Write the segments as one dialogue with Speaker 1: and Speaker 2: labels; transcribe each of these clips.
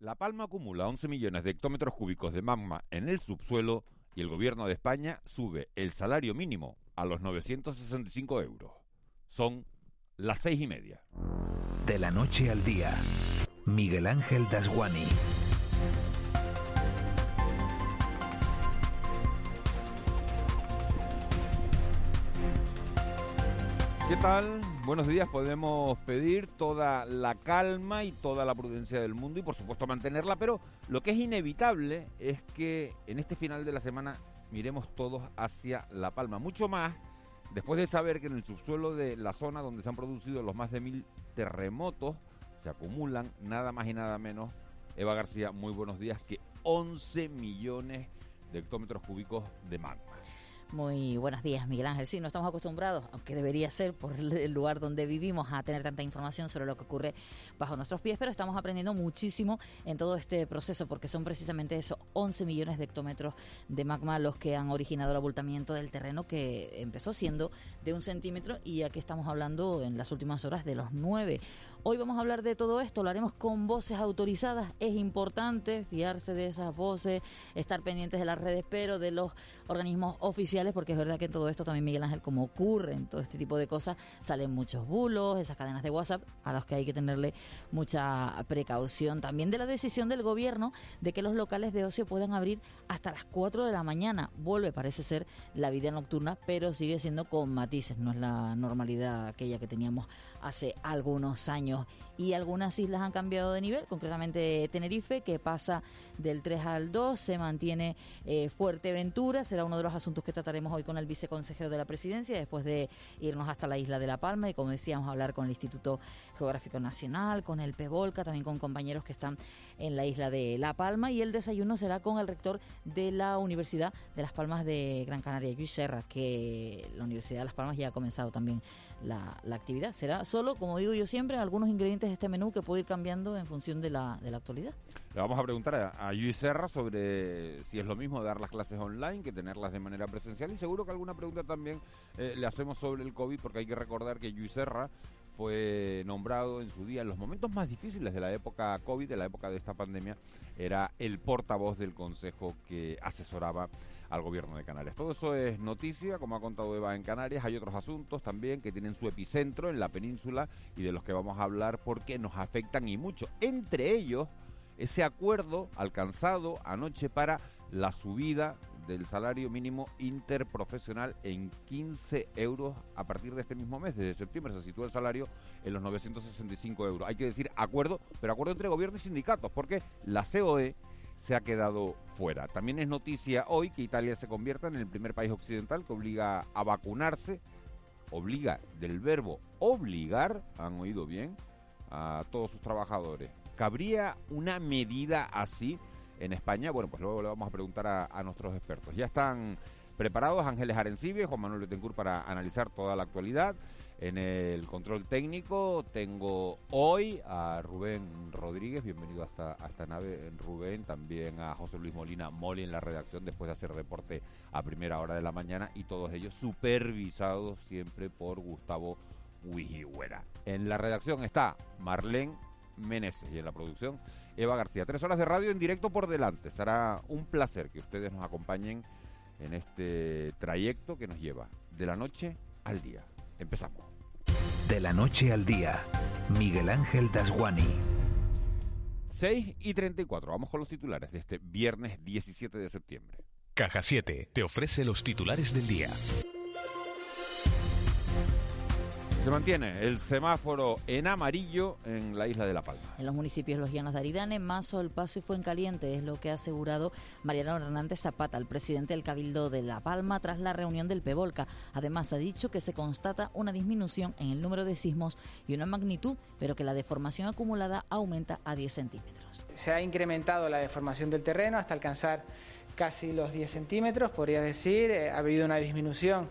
Speaker 1: La Palma acumula 11 millones de hectómetros cúbicos de magma en el subsuelo y el gobierno de España sube el salario mínimo a los 965 euros. Son las seis y media.
Speaker 2: De la noche al día, Miguel Ángel Dasguani.
Speaker 1: ¿Qué tal? Buenos días. Podemos pedir toda la calma y toda la prudencia del mundo y por supuesto mantenerla, pero lo que es inevitable es que en este final de la semana miremos todos hacia La Palma. Mucho más después de saber que en el subsuelo de la zona donde se han producido los más de mil terremotos se acumulan nada más y nada menos, Eva García, muy buenos días, que 11 millones de hectómetros cúbicos de magma.
Speaker 3: Muy buenos días, Miguel Ángel. Sí, no estamos acostumbrados, aunque debería ser por el lugar donde vivimos, a tener tanta información sobre lo que ocurre bajo nuestros pies, pero estamos aprendiendo muchísimo en todo este proceso, porque son precisamente esos 11 millones de hectómetros de magma los que han originado el abultamiento del terreno, que empezó siendo de un centímetro y aquí estamos hablando en las últimas horas de los 9. Hoy vamos a hablar de todo esto, lo haremos con voces autorizadas. Es importante fiarse de esas voces, estar pendientes de las redes, pero de los organismos oficiales, porque es verdad que todo esto también, Miguel Ángel, como ocurre en todo este tipo de cosas, salen muchos bulos, esas cadenas de WhatsApp, a los que hay que tenerle mucha precaución. También de la decisión del gobierno de que los locales de ocio puedan abrir hasta las 4 de la mañana. Vuelve, parece ser, la vida nocturna, pero sigue siendo con matices, no es la normalidad aquella que teníamos hace algunos años y algunas islas han cambiado de nivel, concretamente Tenerife, que pasa del 3 al 2, se mantiene eh, Fuerteventura, será uno de los asuntos que trataremos hoy con el viceconsejero de la presidencia, después de irnos hasta la isla de La Palma y, como decíamos, hablar con el Instituto Geográfico Nacional, con el PEVOLCA, también con compañeros que están en la isla de La Palma, y el desayuno será con el rector de la Universidad de Las Palmas de Gran Canaria, Luis Serra, que la Universidad de Las Palmas ya ha comenzado también la, actividad. Será solo, como digo yo siempre, algunos ingredientes de este menú que puede ir cambiando en función de la, de la actualidad.
Speaker 1: Le vamos a preguntar a, Luis Serra sobre si es lo mismo dar las clases online que tenerlas de manera presencial y seguro que alguna pregunta también eh, le hacemos sobre el COVID porque hay que recordar que Luis Serra fue nombrado en su día, en los momentos más difíciles de la época COVID, de la época de esta pandemia, era el portavoz del consejo que asesoraba al gobierno de Canarias. Todo eso es noticia, como ha contado Eva en Canarias. Hay otros asuntos también que tienen su epicentro en la península y de los que vamos a hablar porque nos afectan y mucho. Entre ellos, ese acuerdo alcanzado anoche para la subida del salario mínimo interprofesional en 15 euros a partir de este mismo mes. Desde septiembre se sitúa el salario en los 965 euros. Hay que decir acuerdo, pero acuerdo entre gobierno y sindicatos, porque la COE se ha quedado fuera. También es noticia hoy que Italia se convierta en el primer país occidental que obliga a vacunarse, obliga del verbo obligar, han oído bien, a todos sus trabajadores. ¿Cabría una medida así en España? Bueno, pues luego le vamos a preguntar a, nuestros expertos. Ya están preparados Ángeles Arencibia y Juan Manuel Betancourt para analizar toda la actualidad. En el control técnico tengo hoy a Rubén Rodríguez, bienvenido hasta a esta nave, Rubén, también a José Luis Molina Moli en la redacción después de hacer deporte a primera hora de la mañana y todos ellos supervisados siempre por Gustavo Huijihuera. En la redacción está Marlene Meneses y en la producción Eva García. Tres horas de radio en directo por delante. Será un placer que ustedes nos acompañen en este trayecto que nos lleva de la noche al día. Empezamos.
Speaker 2: De la noche al día, Miguel Ángel Dasguani.
Speaker 1: 6 y 34. Vamos con los titulares de este viernes 17 de septiembre.
Speaker 2: Caja 7 te ofrece los titulares del día.
Speaker 1: Se mantiene el semáforo en amarillo en la isla de La Palma.
Speaker 3: En los municipios Los Llanos de Aridane, Mazo, El Paso y Fuencaliente es lo que ha asegurado Mariano Hernández Zapata, el presidente del Cabildo de La Palma, tras la reunión del PEVOLCA. Además, ha dicho que se constata una disminución en el número de sismos y una magnitud, pero que la deformación acumulada aumenta a 10 centímetros.
Speaker 4: Se ha incrementado la deformación del terreno hasta alcanzar casi los 10 centímetros, podría decir. Eh, ha habido una disminución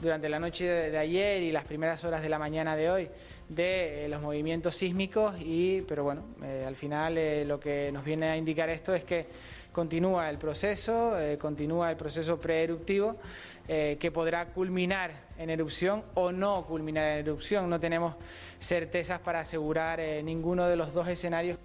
Speaker 4: durante la noche de, ayer y las primeras horas de la mañana de hoy de eh, los movimientos sísmicos, y, pero bueno, eh, al final eh, lo que nos viene a indicar esto es que continúa el proceso, continúa el proceso preeruptivo, que podrá culminar en erupción o no culminar en erupción. No tenemos certezas para asegurar ninguno de los dos escenarios.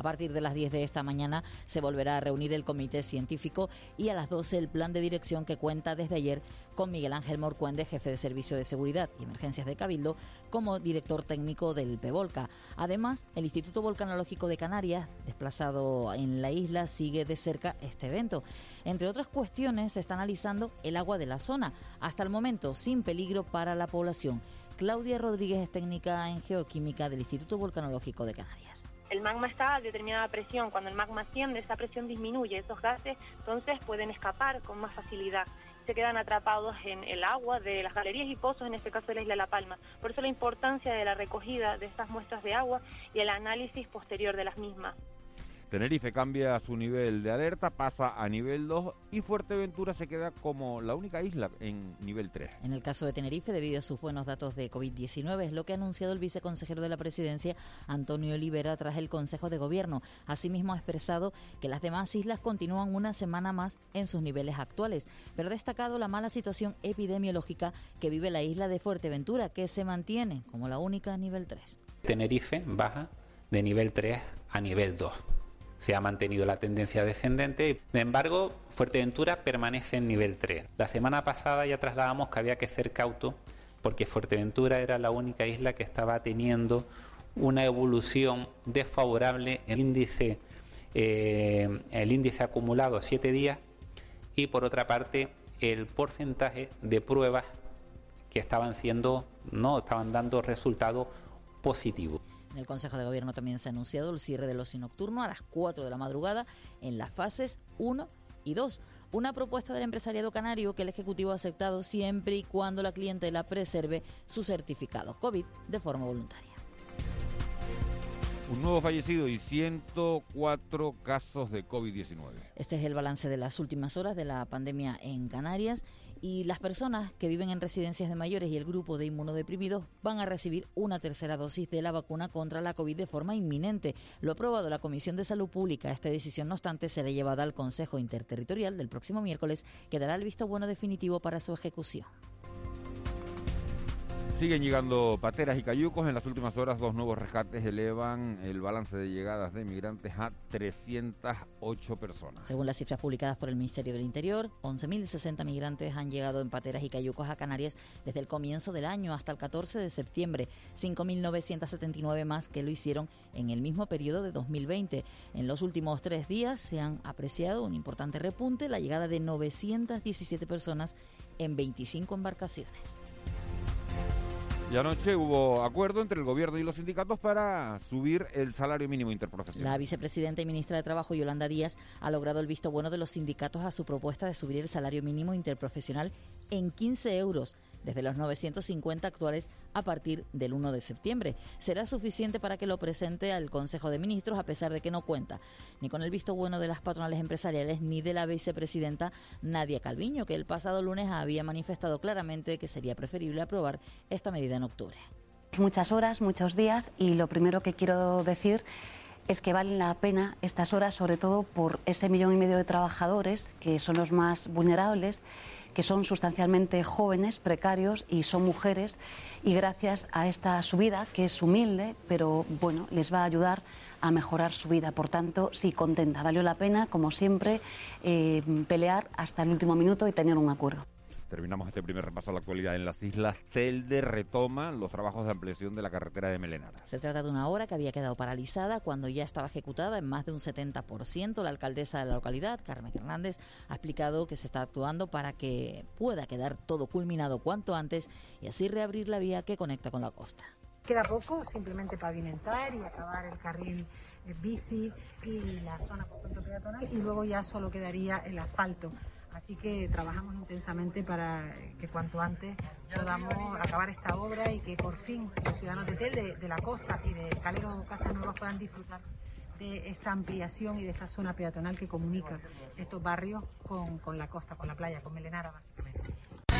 Speaker 3: A partir de las 10 de esta mañana se volverá a reunir el comité científico y a las 12 el plan de dirección que cuenta desde ayer con Miguel Ángel Morcuende, jefe de Servicio de Seguridad y Emergencias de Cabildo, como director técnico del PEVOLCA. Además, el Instituto Volcanológico de Canarias, desplazado en la isla, sigue de cerca este evento. Entre otras cuestiones, se está analizando el agua de la zona, hasta el momento sin peligro para la población. Claudia Rodríguez es técnica en geoquímica del Instituto Volcanológico de Canarias
Speaker 5: el magma está a determinada presión. Cuando el magma asciende, esa presión disminuye, esos gases entonces pueden escapar con más facilidad. Se quedan atrapados en el agua de las galerías y pozos, en este caso de la isla La Palma. Por eso la importancia de la recogida de estas muestras de agua y el análisis posterior de las mismas.
Speaker 1: Tenerife cambia su nivel de alerta, pasa a nivel 2 y Fuerteventura se queda como la única isla en nivel 3.
Speaker 3: En el caso de Tenerife, debido a sus buenos datos de COVID-19, es lo que ha anunciado el viceconsejero de la presidencia, Antonio Olivera, tras el Consejo de Gobierno. Asimismo, ha expresado que las demás islas continúan una semana más en sus niveles actuales, pero ha destacado la mala situación epidemiológica que vive la isla de Fuerteventura, que se mantiene como la única a nivel 3.
Speaker 6: Tenerife baja de nivel 3 a nivel 2 se ha mantenido la tendencia descendente. Sin embargo, Fuerteventura permanece en nivel 3. La semana pasada ya trasladamos que había que ser cauto porque Fuerteventura era la única isla que estaba teniendo una evolución desfavorable el índice eh, el índice acumulado a 7 días y por otra parte el porcentaje de pruebas que estaban siendo no estaban dando resultados positivos.
Speaker 3: En el Consejo de Gobierno también se ha anunciado el cierre del ocio nocturno a las 4 de la madrugada en las fases 1 y 2. Una propuesta del empresariado canario que el Ejecutivo ha aceptado siempre y cuando la clientela preserve su certificado COVID de forma voluntaria.
Speaker 1: Un nuevo fallecido y 104 casos de COVID-19.
Speaker 3: Este es el balance de las últimas horas de la pandemia en Canarias y las personas que viven en residencias de mayores y el grupo de inmunodeprimidos van a recibir una tercera dosis de la vacuna contra la COVID de forma inminente. Lo ha aprobado la Comisión de Salud Pública. Esta decisión, no obstante, será llevada al Consejo Interterritorial del próximo miércoles, que dará el visto bueno definitivo para su ejecución.
Speaker 1: Siguen llegando pateras y cayucos. En las últimas horas, dos nuevos rescates elevan el balance de llegadas de migrantes a 308 personas.
Speaker 3: Según las cifras publicadas por el Ministerio del Interior, 11.060 migrantes han llegado en pateras y cayucos a Canarias desde el comienzo del año hasta el 14 de septiembre, 5.979 más que lo hicieron en el mismo periodo de 2020. En los últimos tres días se han apreciado un importante repunte, la llegada de 917 personas en 25 embarcaciones.
Speaker 1: Y anoche hubo acuerdo entre el gobierno y los sindicatos para subir el salario mínimo interprofesional.
Speaker 3: La vicepresidenta y ministra de Trabajo, Yolanda Díaz, ha logrado el visto bueno de los sindicatos a su propuesta de subir el salario mínimo interprofesional en 15 euros desde los 950 actuales a partir del 1 de septiembre. Será suficiente para que lo presente al Consejo de Ministros, a pesar de que no cuenta ni con el visto bueno de las patronales empresariales ni de la vicepresidenta Nadia Calviño, que el pasado lunes había manifestado claramente que sería preferible aprobar esta medida en octubre.
Speaker 7: Muchas horas, muchos días y lo primero que quiero decir es que valen la pena estas horas, sobre todo por ese millón y medio de trabajadores que son los más vulnerables que son sustancialmente jóvenes, precarios y son mujeres y gracias a esta subida, que es humilde, pero bueno, les va a ayudar a mejorar su vida. Por tanto, sí, contenta. Valió la pena, como siempre, eh, pelear hasta el último minuto y tener un acuerdo.
Speaker 1: Terminamos este primer repaso a la actualidad en las islas. Telde retoma los trabajos de ampliación de la carretera de Melenara.
Speaker 3: Se trata de una obra que había quedado paralizada cuando ya estaba ejecutada en más de un 70%. La alcaldesa de la localidad, Carmen Hernández, ha explicado que se está actuando para que pueda quedar todo culminado cuanto antes y así reabrir la vía que conecta con la costa.
Speaker 8: Queda poco, simplemente pavimentar y acabar el carril eh, bici y la zona por peatonal y luego ya solo quedaría el asfalto. Así que trabajamos intensamente para que cuanto antes podamos acabar esta obra y que por fin los ciudadanos de Tel, de, la costa y de Calero Casas Nuevas puedan disfrutar de esta ampliación y de esta zona peatonal que comunica estos barrios con, con la costa, con la playa, con Melenara básicamente.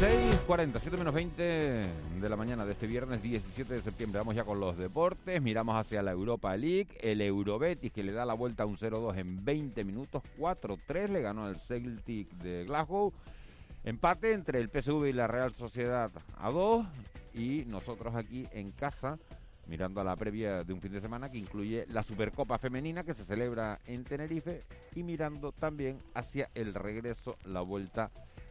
Speaker 1: 6.40, 7 menos 20 de la mañana de este viernes 17 de septiembre. Vamos ya con los deportes, miramos hacia la Europa League, el Eurobetis que le da la vuelta a un 0-2 en 20 minutos, 4-3 le ganó al Celtic de Glasgow. Empate entre el PSV y la Real Sociedad a 2 y nosotros aquí en casa mirando a la previa de un fin de semana que incluye la Supercopa Femenina que se celebra en Tenerife y mirando también hacia el regreso, la vuelta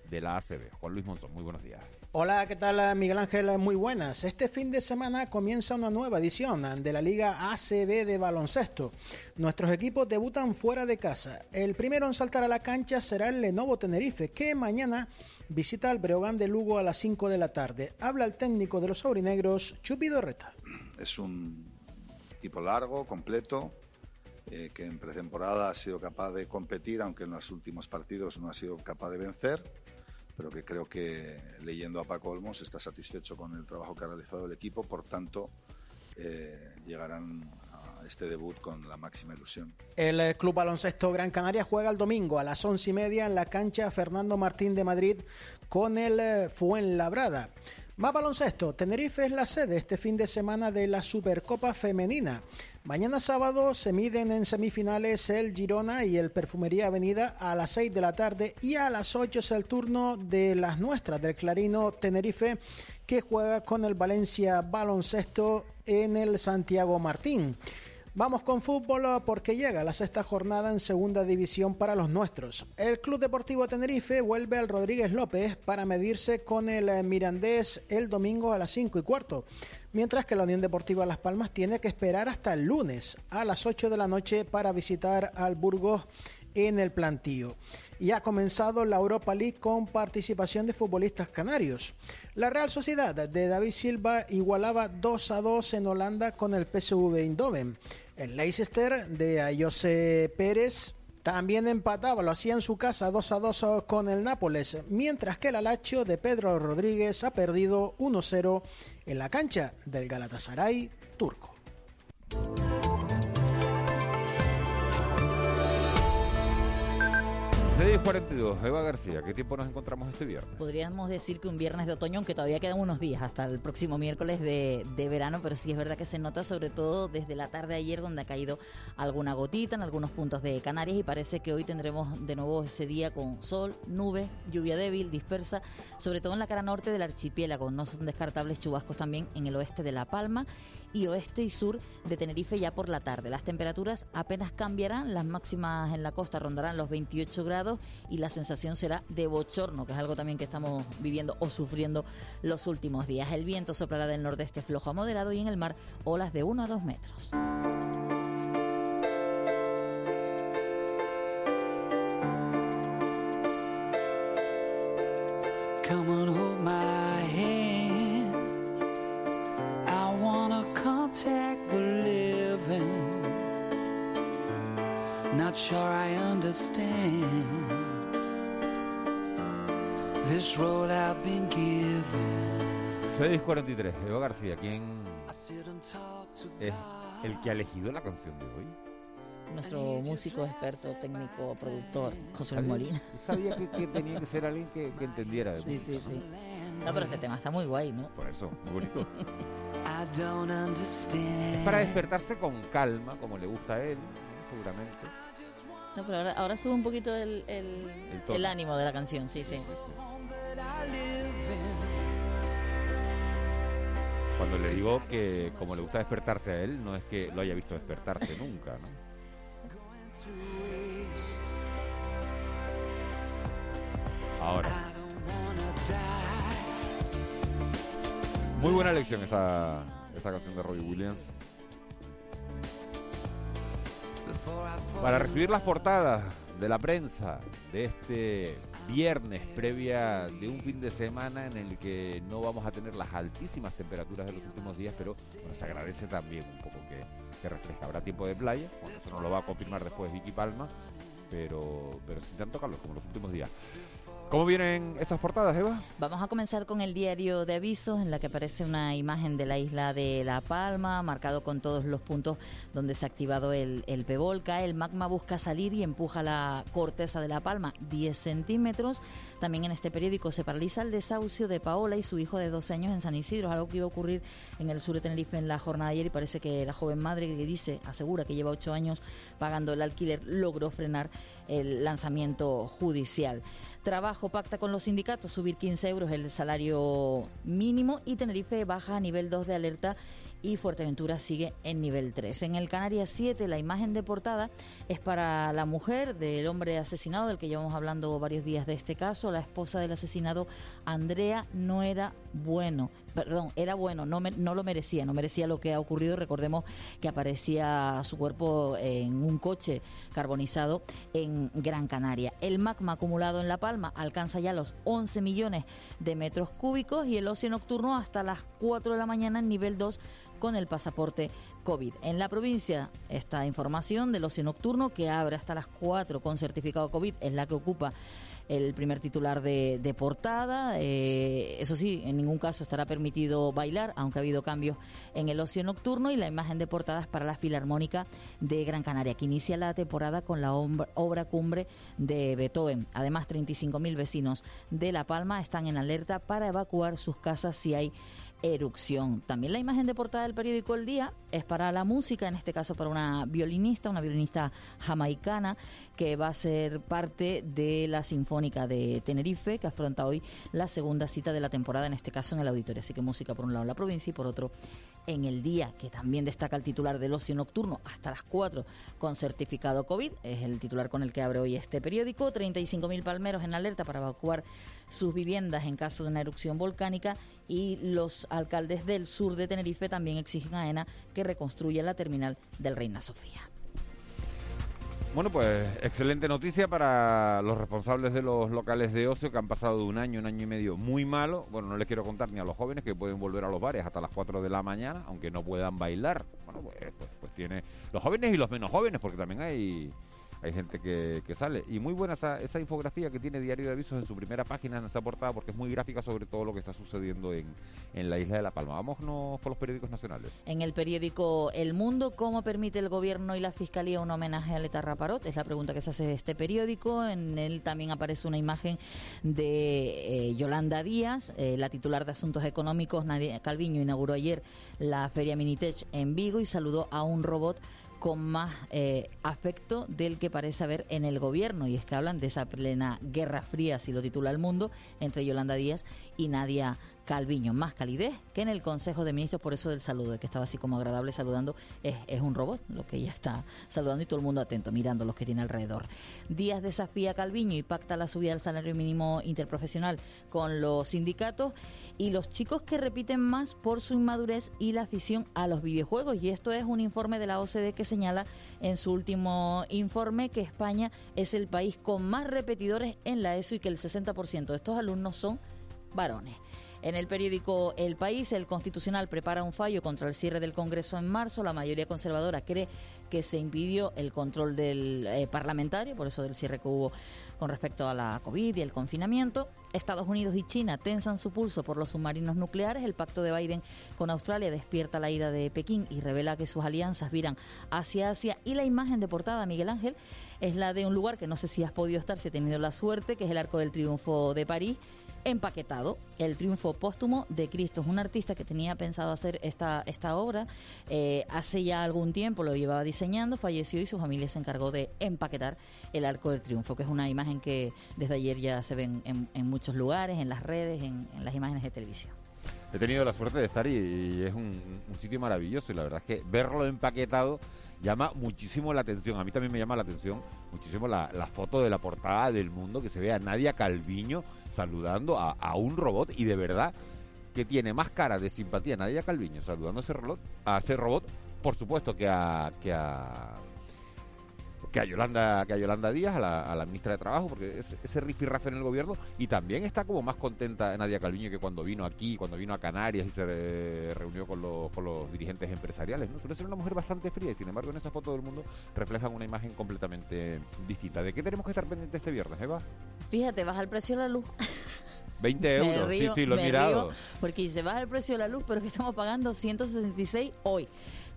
Speaker 1: de la ACB. Juan Luis Monzón, muy buenos días.
Speaker 9: Hola, ¿qué tal Miguel Ángel? Muy buenas. Este fin de semana comienza una nueva edición de la Liga ACB de baloncesto. Nuestros equipos debutan fuera de casa. El primero en saltar a la cancha será el Lenovo Tenerife, que mañana visita al Breogán de Lugo a las 5 de la tarde. Habla el técnico de los aurinegros, Chupido Reta.
Speaker 10: Es un equipo largo, completo, eh, que en pretemporada ha sido capaz de competir, aunque en los últimos partidos no ha sido capaz de vencer pero que creo que leyendo a Paco Olmos está satisfecho con el trabajo que ha realizado el equipo, por tanto eh, llegarán a este debut con la máxima ilusión.
Speaker 9: El eh, Club Baloncesto Gran Canaria juega el domingo a las once y media en la cancha Fernando Martín de Madrid con el eh, Fuenlabrada. Más baloncesto, Tenerife es la sede este fin de semana de la Supercopa Femenina. Mañana sábado se miden en semifinales el Girona y el Perfumería Avenida a las 6 de la tarde y a las 8 es el turno de las nuestras, del Clarino Tenerife, que juega con el Valencia Baloncesto en el Santiago Martín. Vamos con fútbol porque llega la sexta jornada en segunda división para los nuestros. El Club Deportivo Tenerife vuelve al Rodríguez López para medirse con el Mirandés el domingo a las 5 y cuarto mientras que la Unión Deportiva Las Palmas tiene que esperar hasta el lunes a las 8 de la noche para visitar al Burgos en el plantío. Y ha comenzado la Europa League con participación de futbolistas canarios. La Real Sociedad de David Silva igualaba 2 a 2 en Holanda con el PSV Eindhoven. El Leicester de Ayose Pérez también empataba, lo hacía en su casa 2 a 2 con el Nápoles, mientras que el Alacho de Pedro Rodríguez ha perdido 1-0 en la cancha del Galatasaray turco.
Speaker 1: 6.42, Eva García, ¿qué tiempo nos encontramos este viernes?
Speaker 3: Podríamos decir que un viernes de otoño, aunque todavía quedan unos días hasta el próximo miércoles de, verano, pero sí es verdad que se nota sobre todo desde la tarde de ayer donde ha caído alguna gotita en algunos puntos de Canarias y parece que hoy tendremos de nuevo ese día con sol, nube, lluvia débil, dispersa, sobre todo en la cara norte del archipiélago. No son descartables chubascos también en el oeste de La Palma y oeste y sur de Tenerife ya por la tarde. Las temperaturas apenas cambiarán, las máximas en la costa rondarán los 28 grados y la sensación será de bochorno, que es algo también que estamos viviendo o sufriendo los últimos días. El viento soplará del nordeste flojo a moderado y en el mar olas de 1 a 2 metros. not
Speaker 1: 643, Eva García, ¿quién es el que ha elegido la canción de hoy?
Speaker 3: Nuestro músico, experto, técnico, productor, José Molina.
Speaker 1: Sabía que, tenía que ser alguien que, entendiera. De
Speaker 3: sí, sí, sí. No, pero este tema está muy guay, ¿no?
Speaker 1: Por eso, muy bonito. es para despertarse con calma, como le gusta a él, seguramente.
Speaker 3: No, pero ahora, ahora sube un poquito el, el, ánimo de la canción, sí, sí.
Speaker 1: Cuando le digo que como le gusta despertarse a él, no es que lo haya visto despertarse nunca, ¿no? Ahora. Muy buena elección esta, esta canción de Robbie Williams. Para recibir las portadas de la prensa de este viernes previa de un fin de semana en el que no vamos a tener las altísimas temperaturas de los últimos días, pero nos agradece también un poco que, que refresca. Habrá tiempo de playa, bueno, eso nos lo va a confirmar después Vicky Palma, pero, pero sin tanto calor como los últimos días. ¿Cómo vienen esas portadas, Eva?
Speaker 3: Vamos a comenzar con el diario de avisos en la que aparece una imagen de la isla de La Palma, marcado con todos los puntos donde se ha activado el, el pevolca. El magma busca salir y empuja la corteza de La Palma 10 centímetros. También en este periódico se paraliza el desahucio de Paola y su hijo de 12 años en San Isidro, algo que iba a ocurrir en el sur de Tenerife en la jornada de ayer y parece que la joven madre que dice, asegura que lleva 8 años pagando el alquiler, logró frenar el lanzamiento judicial. Trabajo pacta con los sindicatos subir 15 euros el salario mínimo y Tenerife baja a nivel 2 de alerta y Fuerteventura sigue en nivel 3. En el Canarias 7 la imagen de portada es para la mujer del hombre asesinado, del que llevamos hablando varios días de este caso, la esposa del asesinado Andrea no era bueno, perdón, era bueno, no, no lo merecía, no merecía lo que ha ocurrido. Recordemos que aparecía su cuerpo en un coche carbonizado en Gran Canaria. El magma acumulado en La Palma alcanza ya los 11 millones de metros cúbicos y el ocio nocturno hasta las 4 de la mañana en nivel 2 con el pasaporte COVID. En la provincia, esta información del ocio nocturno que abre hasta las 4 con certificado COVID es la que ocupa el primer titular de, portada. Eh, eso sí, en ningún caso estará permitido bailar, aunque ha habido cambios en el ocio nocturno y la imagen de portada es para la Filarmónica de Gran Canaria, que inicia la temporada con la obra cumbre de Beethoven. Además, 35.000 vecinos de La Palma están en alerta para evacuar sus casas si hay erupción. También la imagen de portada del periódico El Día es para la música, en este caso para una violinista, una violinista jamaicana que va a ser parte de la Sinfónica de Tenerife, que afronta hoy la segunda cita de la temporada, en este caso en el auditorio. Así que música por un lado en la provincia y por otro en el día, que también destaca el titular del ocio nocturno hasta las 4 con certificado COVID. Es el titular con el que abre hoy este periódico. 35.000 palmeros en alerta para evacuar sus viviendas en caso de una erupción volcánica y los alcaldes del sur de Tenerife también exigen a ENA que reconstruya la terminal del Reina Sofía.
Speaker 1: Bueno, pues excelente noticia para los responsables de los locales de ocio que han pasado de un año, un año y medio muy malo. Bueno, no les quiero contar ni a los jóvenes que pueden volver a los bares hasta las 4 de la mañana, aunque no puedan bailar. Bueno, pues, pues, pues tiene los jóvenes y los menos jóvenes, porque también hay hay gente que, que sale. Y muy buena esa, esa, infografía que tiene Diario de Avisos en su primera página, en esa portada, porque es muy gráfica sobre todo lo que está sucediendo en, en la isla de La Palma. Vámonos con los periódicos nacionales.
Speaker 3: En el periódico El Mundo, ¿cómo permite el gobierno y la fiscalía un homenaje a Leta Raparot? Es la pregunta que se hace de este periódico. En él también aparece una imagen de eh, Yolanda Díaz, eh, la titular de Asuntos Económicos. Nadia Calviño inauguró ayer la Feria Minitech en Vigo y saludó a un robot con más eh, afecto del que parece haber en el gobierno. Y es que hablan de esa plena guerra fría, si lo titula el mundo, entre Yolanda Díaz y Nadia Calviño. Más calidez que en el Consejo de Ministros, por eso del saludo, de que estaba así como agradable saludando, es, es un robot lo que ella está saludando y todo el mundo atento, mirando los que tiene alrededor. Díaz desafía a Calviño y pacta la subida del salario mínimo interprofesional con los sindicatos y los chicos que repiten más por su inmadurez y la afición a los videojuegos. Y esto es un informe de la OCDE que señala en su último informe que España es el país con más repetidores en la ESO y que el 60% de estos alumnos son varones. En el periódico El País, el Constitucional prepara un fallo contra el cierre del Congreso en marzo. La mayoría conservadora cree que se impidió el control del eh, parlamentario, por eso del cierre que hubo con respecto a la COVID y el confinamiento. Estados Unidos y China tensan su pulso por los submarinos nucleares. El pacto de Biden con Australia despierta la ida de Pekín y revela que sus alianzas viran hacia Asia. Y la imagen de portada, Miguel Ángel, es la de un lugar que no sé si has podido estar, si he tenido la suerte, que es el Arco del Triunfo de París empaquetado el triunfo póstumo de Cristo. Es un artista que tenía pensado hacer esta, esta obra. Eh, hace ya algún tiempo lo llevaba diseñando, falleció y su familia se encargó de empaquetar el Arco del Triunfo, que es una imagen que desde ayer ya se ven en, muchos lugares, en las redes, en las imágenes de televisión.
Speaker 1: He tenido la suerte de estar y, es un, sitio maravilloso y la verdad es que verlo empaquetado llama muchísimo la atención. A mí también me llama la atención muchísimo la, foto de la portada del mundo que se ve a Nadia Calviño saludando a, un robot y de verdad que tiene más cara de simpatía Nadia Calviño saludando a ese robot, a ese robot por supuesto que a, que a que a Yolanda, que a Yolanda Díaz, a la, a la ministra de Trabajo, porque ese, ese rifirrafe en el gobierno, y también está como más contenta Nadia Calviño que cuando vino aquí, cuando vino a Canarias y se eh, reunió con los, con los dirigentes empresariales, ¿no? Suele ser una mujer bastante fría y sin embargo en esa foto del mundo reflejan una imagen completamente distinta. ¿De qué tenemos que estar pendientes este viernes, Eva?
Speaker 3: Fíjate, baja el precio de la luz.
Speaker 1: 20
Speaker 3: Me
Speaker 1: euros,
Speaker 3: río,
Speaker 1: sí, sí, lo he mirado.
Speaker 3: río, porque se baja el precio de la luz, pero que estamos pagando 166 hoy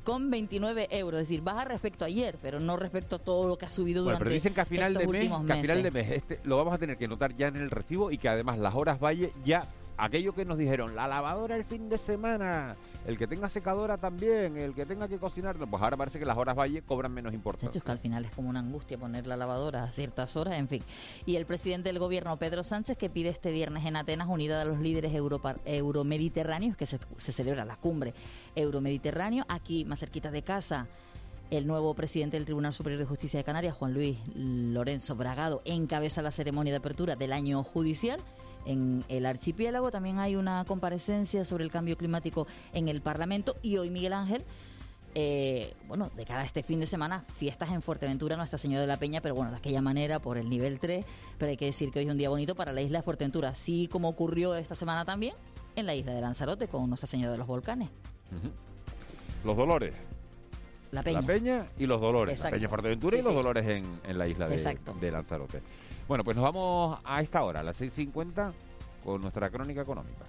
Speaker 3: con 29 euros, es decir, baja respecto a ayer, pero no respecto a todo lo que ha subido
Speaker 1: Bueno,
Speaker 3: durante
Speaker 1: pero dicen que a final de mes,
Speaker 3: últimos
Speaker 1: que a final de
Speaker 3: meses.
Speaker 1: mes este, lo vamos a tener que notar ya en el recibo y que además las horas valle ya aquello que nos dijeron, la lavadora el fin de semana, el que tenga secadora también, el que tenga que cocinar, pues ahora parece que las horas valle cobran menos importancia.
Speaker 3: Muchachos, que al final es como una angustia poner la lavadora a ciertas horas, en fin. Y el presidente del gobierno, Pedro Sánchez, que pide este viernes en Atenas, unida a los líderes europa- euromediterráneos, que se, se celebra la cumbre euromediterráneo, aquí más cerquita de casa. El nuevo presidente del Tribunal Superior de Justicia de Canarias, Juan Luis Lorenzo Bragado, encabeza la ceremonia de apertura del año judicial. En el archipiélago también hay una comparecencia sobre el cambio climático en el Parlamento y hoy Miguel Ángel eh, bueno, de cara a este fin de semana, fiestas en Fuerteventura, Nuestra Señora de la Peña, pero bueno, de aquella manera, por el nivel 3, pero hay que decir que hoy es un día bonito para la isla de Fuerteventura, así como ocurrió esta semana también en la isla de Lanzarote con Nuestra Señora de los Volcanes.
Speaker 1: Los dolores.
Speaker 3: La Peña.
Speaker 1: La Peña y los Dolores.
Speaker 3: Exacto.
Speaker 1: La Peña Fuerteventura
Speaker 3: Sí,
Speaker 1: y los
Speaker 3: sí.
Speaker 1: Dolores en, en la isla de, de Lanzarote. Bueno, pues nos vamos a esta hora, a las 6.50, con nuestra crónica económica.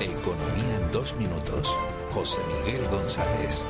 Speaker 2: Economía en dos minutos. José Miguel González.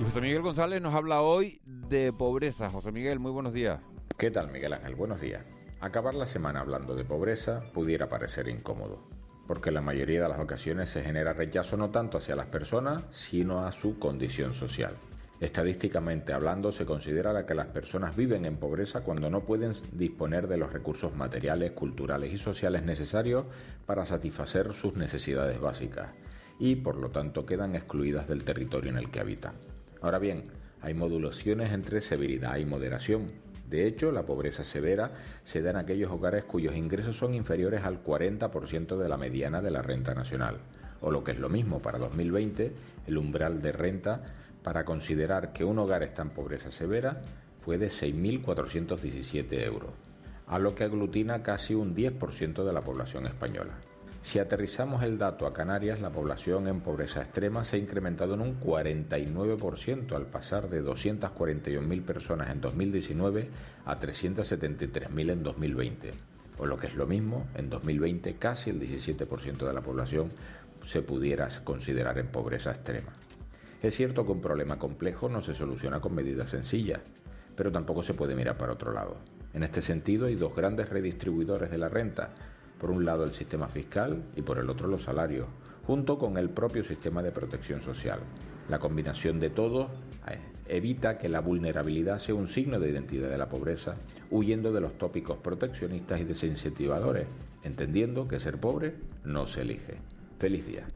Speaker 1: Y José Miguel González nos habla hoy de pobreza. José Miguel, muy buenos días.
Speaker 11: ¿Qué tal, Miguel Ángel? Buenos días. Acabar la semana hablando de pobreza pudiera parecer incómodo, porque en la mayoría de las ocasiones se genera rechazo no tanto hacia las personas, sino a su condición social. Estadísticamente hablando, se considera que las personas viven en pobreza cuando no pueden disponer de los recursos materiales, culturales y sociales necesarios para satisfacer sus necesidades básicas y, por lo tanto, quedan excluidas del territorio en el que habitan. Ahora bien, hay modulaciones entre severidad y moderación. De hecho, la pobreza severa se da en aquellos hogares cuyos ingresos son inferiores al 40% de la mediana de la renta nacional. O lo que es lo mismo, para 2020, el umbral de renta para considerar que un hogar está en pobreza severa fue de 6.417 euros, a lo que aglutina casi un 10% de la población española. Si aterrizamos el dato a Canarias, la población en pobreza extrema se ha incrementado en un 49% al pasar de 241.000 personas en 2019 a 373.000 en 2020. O lo que es lo mismo, en 2020 casi el 17% de la población se pudiera considerar en pobreza extrema. Es cierto que un problema complejo no se soluciona con medidas sencillas, pero tampoco se puede mirar para otro lado. En este sentido hay dos grandes redistribuidores de la renta, por un lado el sistema fiscal y por el otro los salarios, junto con el propio sistema de protección social. La combinación de todos eh, evita que la vulnerabilidad sea un signo de identidad de la pobreza, huyendo de los tópicos proteccionistas y desincentivadores, entendiendo que ser pobre no se elige. Feliz día.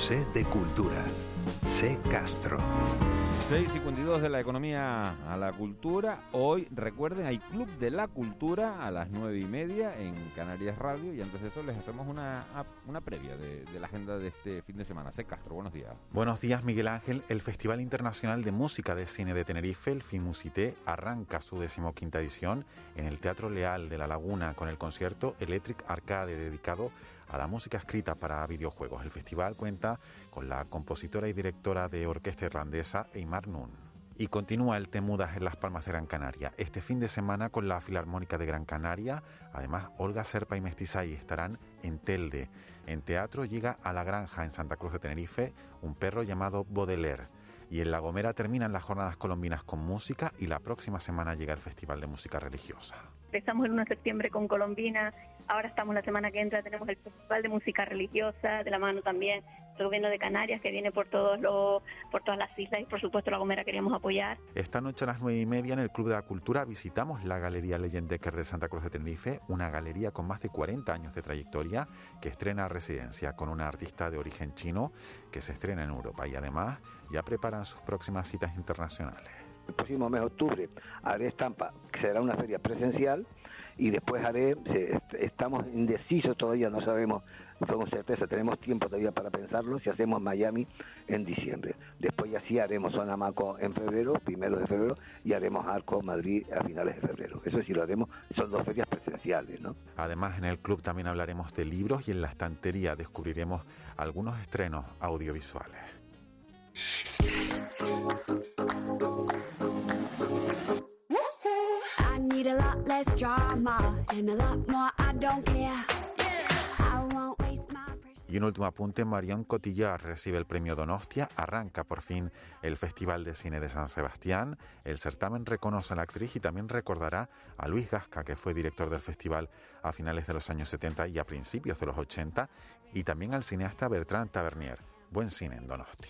Speaker 2: C de Cultura. C Castro.
Speaker 1: 6.52 de la economía a la cultura. Hoy, recuerden, hay Club de la Cultura a las 9 y media en Canarias Radio. Y antes de eso les hacemos una, una previa de, de la agenda de este fin de semana. C. Castro, buenos días.
Speaker 12: Buenos días, Miguel Ángel. El Festival Internacional de Música de Cine de Tenerife, el FIMUSITE, arranca su decimoquinta edición en el Teatro Leal de La Laguna con el concierto Electric Arcade dedicado a la música escrita para videojuegos. El festival cuenta con la compositora y directora de orquesta irlandesa Eimar Nun. Y continúa el Temudas en Las Palmas de Gran Canaria. Este fin de semana con la Filarmónica de Gran Canaria. Además, Olga Serpa y Mestizay estarán en Telde. En teatro llega a La Granja, en Santa Cruz de Tenerife, un perro llamado Baudelaire. Y en La Gomera terminan las jornadas colombinas con música y la próxima semana llega el Festival de Música Religiosa.
Speaker 13: Empezamos el 1 de septiembre con Colombina, ahora estamos la semana que entra, tenemos el Festival de Música Religiosa, de la mano también del Gobierno de Canarias, que viene por, todos los, por todas las islas y por supuesto La Gomera queríamos apoyar.
Speaker 12: Esta noche a las nueve y media en el Club de la Cultura visitamos la Galería Leyendecker de Santa Cruz de Tenerife, una galería con más de 40 años de trayectoria que estrena residencia con una artista de origen chino que se estrena en Europa y además ya preparan sus próximas citas internacionales.
Speaker 14: El próximo mes de octubre haré estampa, que será una feria presencial, y después haré, estamos indecisos todavía, no sabemos con certeza, tenemos tiempo todavía para pensarlo, si hacemos Miami en diciembre. Después ya sí haremos Zona Maco en febrero, primero de febrero, y haremos Arco Madrid a finales de febrero. Eso sí lo haremos, son dos ferias presenciales, ¿no?
Speaker 12: Además, en el club también hablaremos de libros y en la estantería descubriremos algunos estrenos audiovisuales. Y un último apunte, Marion Cotillar recibe el premio Donostia, arranca por fin el Festival de Cine de San Sebastián, el certamen reconoce a la actriz y también recordará a Luis Gasca, que fue director del festival a finales de los años 70 y a principios de los 80, y también al cineasta Bertrand Tavernier. Buen cine en Donosti.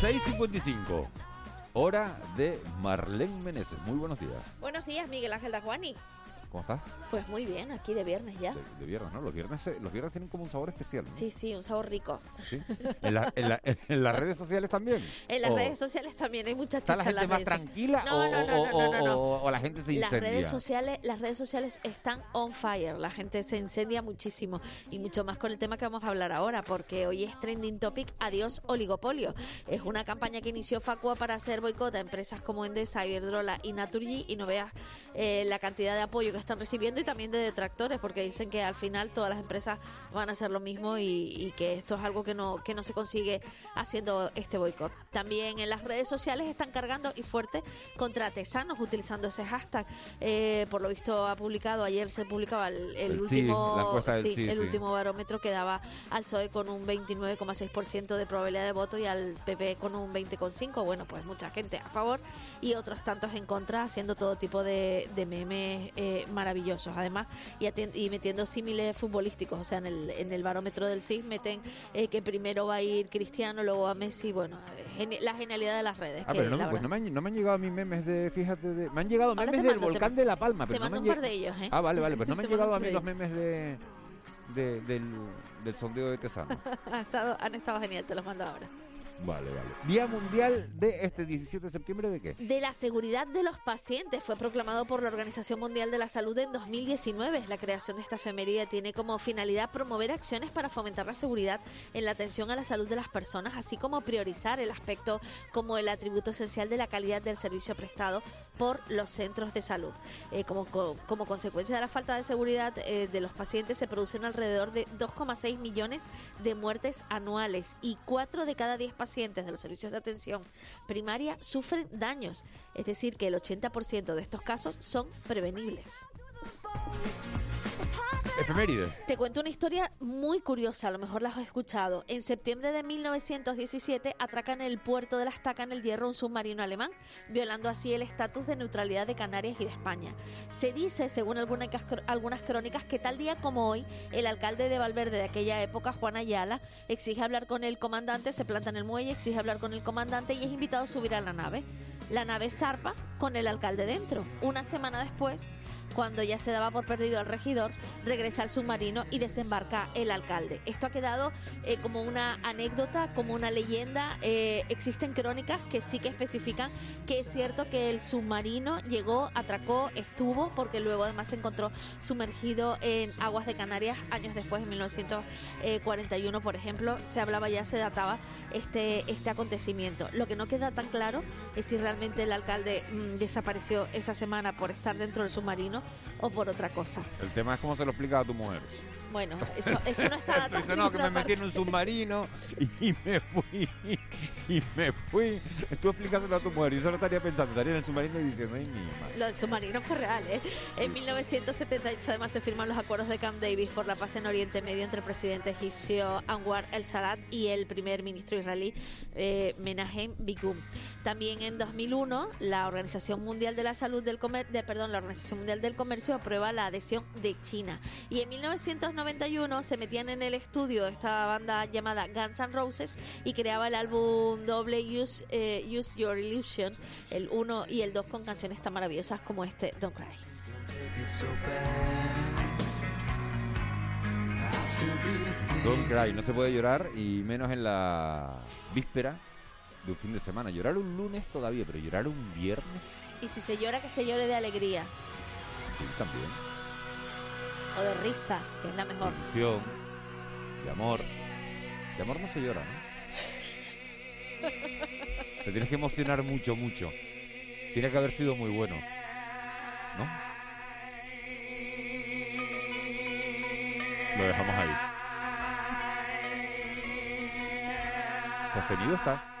Speaker 1: ...6.55... Hora de Marlene Meneses. Muy buenos días.
Speaker 15: Buenos días, Miguel Ángel Dajuani.
Speaker 1: ¿Cómo estás?
Speaker 15: Pues muy bien, aquí de viernes ya.
Speaker 1: De, viernes, ¿no? Los viernes, los viernes tienen como un sabor especial. ¿no?
Speaker 15: Sí, sí, un sabor rico.
Speaker 1: ¿Sí? ¿En, las redes sociales también?
Speaker 15: En las redes sociales también hay mucha chicha
Speaker 1: ¿Está la gente más tranquila o, la gente se incendia?
Speaker 15: Las redes, sociales, las redes sociales están on fire. La gente se incendia muchísimo. Y mucho más con el tema que vamos a hablar ahora, porque hoy es trending topic Adiós Oligopolio. Es una campaña que inició Facua para hacer boicot a empresas como Endesa, Iberdrola y Naturgy. Y no veas eh, la cantidad de apoyo que están recibiendo y también de detractores, porque dicen que al final todas las empresas van a hacer lo mismo y, que esto es algo que no, que no se consigue haciendo este boicot. También en las redes sociales están cargando y fuerte contra Tesanos utilizando ese hashtag. Eh, por lo visto ha publicado, ayer se publicaba el, último el último barómetro que daba al PSOE con un 29,6% de probabilidad de voto y al PP con un 20,5%. Bueno, pues mucha gente a favor y otros tantos en contra, haciendo todo tipo de, memes eh, maravillosos. Además, y, y metiendo símiles futbolísticos. O sea, en el, en el barómetro del CIS meten eh, que primero va a ir Cristiano, luego a Messi. Bueno, la genialidad de las redes.
Speaker 1: Ah, pero no, pues no me, han, no me, han, llegado a mí memes de, fíjate, de, me han llegado memes del volcán de La Palma. Pero
Speaker 15: te mando
Speaker 1: un
Speaker 15: par de ellos, ¿eh?
Speaker 1: Ah, vale, vale, pues no me han llegado a mí los memes de, de del, del sondeo de Tesano.
Speaker 15: han, estado, han estado genial, te los mando ahora.
Speaker 1: Vale, vale. Día Mundial de este 17 de septiembre de qué?
Speaker 15: De la seguridad de los pacientes. Fue proclamado por la Organización Mundial de la Salud en 2019. La creación de esta efemería tiene como finalidad promover acciones para fomentar la seguridad en la atención a la salud de las personas, así como priorizar el aspecto como el atributo esencial de la calidad del servicio prestado por los centros de salud. Eh, como, como consecuencia de la falta de seguridad eh, de los pacientes se producen alrededor de 2,6 millones de muertes anuales y 4 de cada 10 pacientes de los servicios de atención primaria sufren daños, es decir, que el 80% de estos casos son prevenibles.
Speaker 1: Efeméride.
Speaker 15: Te cuento una historia muy curiosa, a lo mejor la has escuchado. En septiembre de 1917 atracan el puerto de la Estaca en el Hierro un submarino alemán, violando así el estatus de neutralidad de Canarias y de España. Se dice, según algunas, algunas crónicas, que tal día como hoy, el alcalde de Valverde de aquella época, Juan Ayala, exige hablar con el comandante, se planta en el muelle, exige hablar con el comandante y es invitado a subir a la nave. La nave zarpa con el alcalde dentro. Una semana después, cuando ya se daba por perdido al regidor, regresa al submarino y desembarca el alcalde. Esto ha quedado eh, como una anécdota, como una leyenda. Eh, existen crónicas que sí que especifican que es cierto que el submarino llegó, atracó, estuvo, porque luego además se encontró sumergido en aguas de Canarias años después, en 1941, por ejemplo, se hablaba ya, se databa este, este acontecimiento. Lo que no queda tan claro es si realmente el alcalde mm, desapareció esa semana por estar dentro del submarino o por otra cosa.
Speaker 1: El tema es cómo se lo explica a tu mujer.
Speaker 15: Bueno, eso, eso no está
Speaker 1: tan no, que me metí en un submarino y me fui, y me fui. Tú explicándolo a tu mujer y eso lo estaría pensando, estaría en el submarino y diciendo, ay, mi
Speaker 15: Lo del submarino fue real, ¿eh? En 1978 además se firman los acuerdos de Camp Davis por la paz en Oriente Medio entre el presidente egipcio Anwar el-Sadat y el primer ministro israelí eh, Menahem Begum. También en 2001 la Organización Mundial de la Salud del Comercio, de, perdón, la Organización Mundial del Comercio aprueba la adhesión de China. Y en 1990 91 se metían en el estudio esta banda llamada Guns N' Roses y creaba el álbum doble Use, eh, Use Your Illusion, el 1 y el 2 con canciones tan maravillosas como este Don't Cry.
Speaker 1: Don't cry, no se puede llorar y menos en la víspera de un fin de semana. Llorar un lunes todavía, pero llorar un viernes,
Speaker 15: Y si se llora, que se llore de alegría
Speaker 1: sí, también.
Speaker 15: O de risa, que es la mejor.
Speaker 1: Ilusión, de amor. De amor no se llora, ¿no? Te tienes que emocionar mucho, mucho. Tiene que haber sido muy bueno. ¿No? Lo dejamos ahí. Sostenido está.